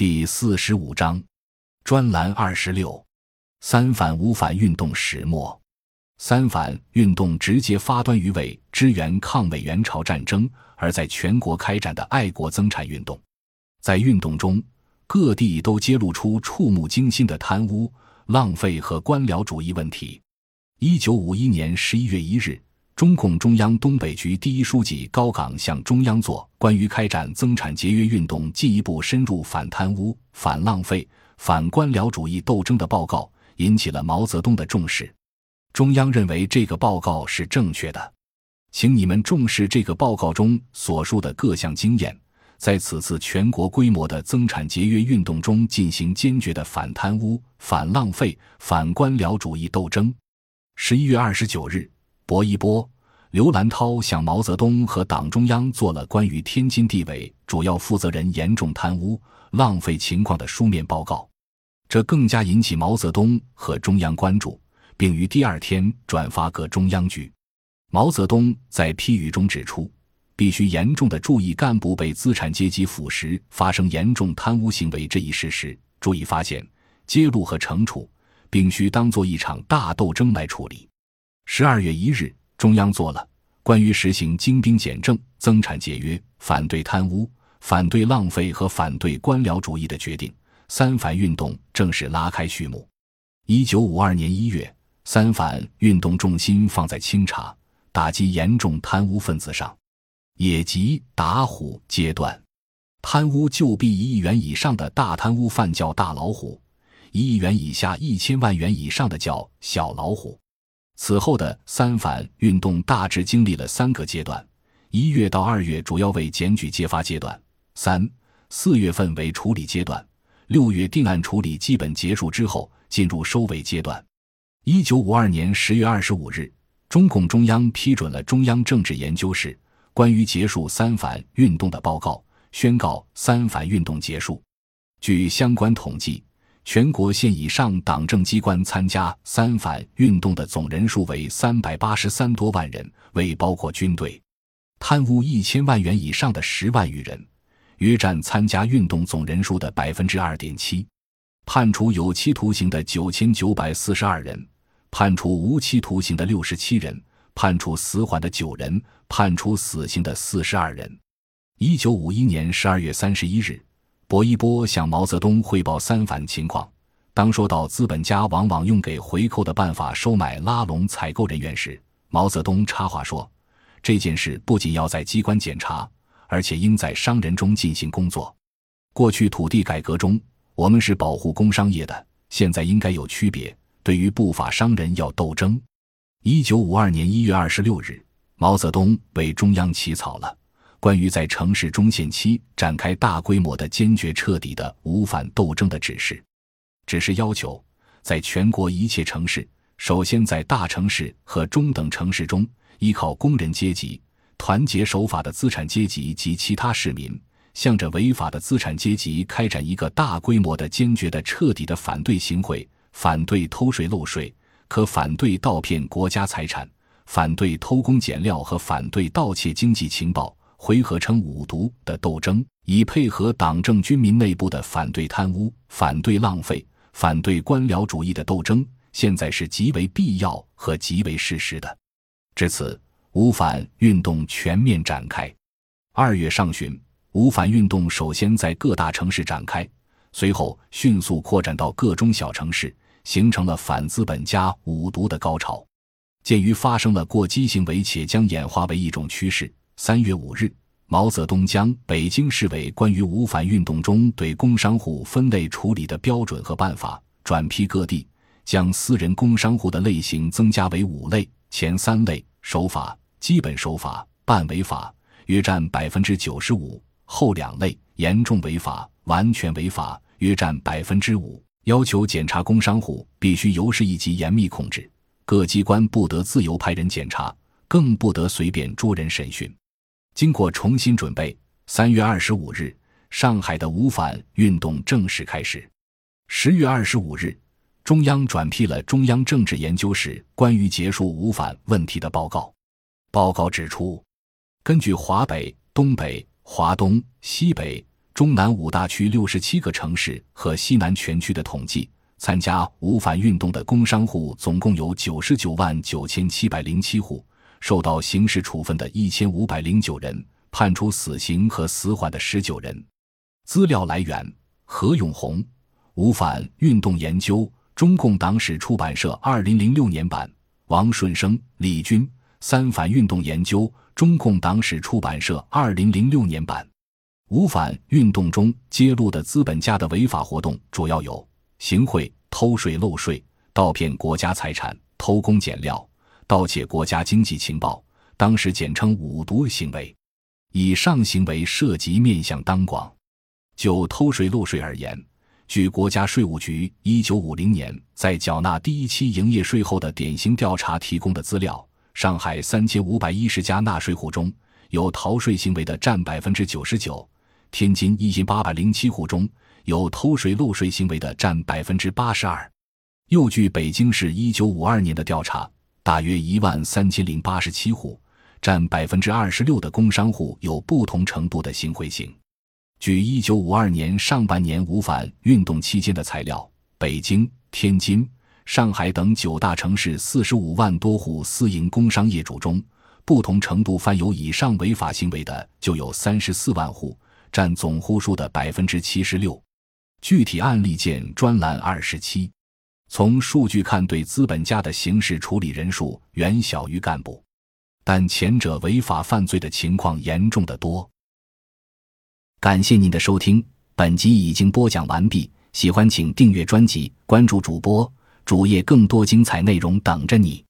第四十五章，专栏二十六，三反五反运动始末。三反运动直接发端于为支援抗美援朝战争而在全国开展的爱国增产运动，在运动中，各地都揭露出触目惊心的贪污、浪费和官僚主义问题。一九五一年十一月一日，中共中央东北局第一书记高岗向中央作关于开展增产节约运动进一步深入反贪污、反浪费、反官僚主义斗争的报告，引起了毛泽东的重视。中央认为这个报告是正确的，请你们重视这个报告中所述的各项经验，在此次全国规模的增产节约运动中进行坚决的反贪污、反浪费、反官僚主义斗争。十一月二十九日，薄一波、刘兰涛向毛泽东和党中央做了关于天津地委主要负责人严重贪污、浪费情况的书面报告，这更加引起毛泽东和中央关注。并于第二天转发各中央局。毛泽东在批语中指出，必须严重的注意干部被资产阶级腐蚀、发生严重贪污行为这一事实，注意发现、揭露和惩处，并需当作一场大斗争来处理。十二月一日，中央做了关于实行精兵简政、增产节约、反对贪污、反对浪费和反对官僚主义的决定，三反运动正式拉开序幕。一九五二年一月。三反运动重心放在清查、打击严重贪污分子上，也即打虎阶段。贪污旧币一亿元以上的大贪污犯叫大老虎，一亿元以下一千万元以上的叫小老虎。此后的三反运动大致经历了三个阶段：一月到二月主要为检举揭发阶段，三四月份为处理阶段，六月定案处理基本结束之后进入收尾阶段。一九五二年十月二十五日，中共中央批准了中央政治研究室关于结束三反运动的报告，宣告三反运动结束。据相关统计，全国县以上党政机关参加三反运动的总人数为三百八十三多万人，未包括军队。贪污一千万元以上的十万余人，约占参加运动总人数的百分之二点七。判处有期徒刑的九千九百四十二人。判处无期徒刑的六十七人，判处死缓的九人，判处死刑的四十二人。一九五一年十二月三十一日，薄一波向毛泽东汇报三反情况。当说到资本家往往用给回扣的办法收买拉拢采购人员时，毛泽东插话说：“这件事不仅要在机关检查，而且应在商人中进行工作。过去土地改革中，我们是保护工商业的，现在应该有区别。”对于不法商人要斗争。一九五二年一月二十六日，毛泽东为中央起草了关于在城市中限期展开大规模的坚决彻底的无反斗争的指示。指示要求，在全国一切城市，首先在大城市和中等城市中，依靠工人阶级团结守法的资产阶级及其他市民，向着违法的资产阶级开展一个大规模的、坚决的、彻底的反对行贿。反对偷税漏税，可反对盗骗国家财产，反对偷工减料和反对盗窃经济情报，回合成五毒的斗争，以配合党政军民内部的反对贪污、反对浪费、反对官僚主义的斗争，现在是极为必要和极为事实的。至此，五反运动全面展开。二月上旬，五反运动首先在各大城市展开，随后迅速扩展到各中小城市。形成了反资本家五毒的高潮。鉴于发生了过激行为，且将演化为一种趋势，三月五日，毛泽东将北京市委关于五反运动中对工商户分类处理的标准和办法转批各地，将私人工商户的类型增加为五类：前三类守法、基本守法、半违法，约占百分之九十五；后两类严重违法、完全违法，约占百分之五。要求检查工商户必须由市一级严密控制，各机关不得自由派人检查，更不得随便捉人审讯。经过重新准备，三月二十五日，上海的五反运动正式开始。十月二十五日，中央转批了中央政治研究室关于结束五反问题的报告。报告指出，根据华北、东北、华东、西北。中南五大区六十七个城市和西南全区的统计，参加五反运动的工商户总共有九十九万九千七百零七户，受到刑事处分的一千五百零九人，判处死刑和死缓的十九人。资料来源：何永红，五反运动研究，中共党史出版社，二零零六年版。王顺生、李军，三反运动研究，中共党史出版社，二零零六年版。五反运动中揭露的资本家的违法活动主要有行贿、偷税漏税、盗骗国家财产、偷工减料、盗窃国家经济情报，当时简称“五毒”行为。以上行为涉及面向当广。就偷税漏税而言，据国家税务局一九五零年在缴纳第一期营业税后的典型调查提供的资料，上海三千五百一十家纳税户中有逃税行为的占百分之九十九。天津一千八百零七户中有偷税漏税行为的占百分之八十二，又据北京市一九五二年的调查，大约一万三千零八十七户，占百分之二十六的工商户有不同程度的行贿性。据一九五二年上半年五反运动期间的材料，北京、天津、上海等九大城市四十五万多户私营工商业主中，不同程度犯有以上违法行为的就有三十四万户。占总户数的百分之七十六，具体案例见专栏二十七。从数据看，对资本家的刑事处理人数远小于干部，但前者违法犯罪的情况严重的多。感谢您的收听，本集已经播讲完毕。喜欢请订阅专辑，关注主播主页，更多精彩内容等着你。